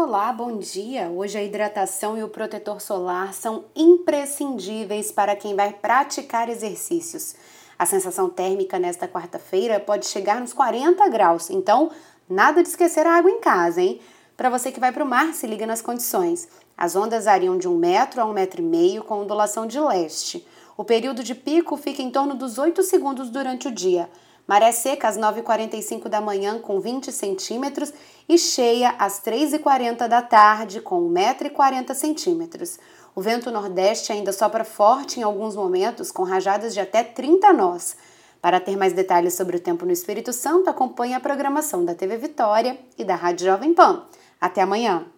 Olá, bom dia! Hoje a hidratação e o protetor solar são imprescindíveis para quem vai praticar exercícios. A sensação térmica nesta quarta-feira pode chegar nos 40 graus, então nada de esquecer a água em casa, hein? Para você que vai para o mar, se liga nas condições. As ondas variam de um metro a um metro e meio com ondulação de leste. O período de pico fica em torno dos 8 segundos durante o dia. Maré seca às 9h45 da manhã com 20 centímetros e cheia às 3h40 da tarde com 1,40 centímetros. O vento nordeste ainda sopra forte em alguns momentos, com rajadas de até 30 nós. Para ter mais detalhes sobre o tempo no Espírito Santo, acompanhe a programação da TV Vitória e da Rádio Jovem Pan. Até amanhã!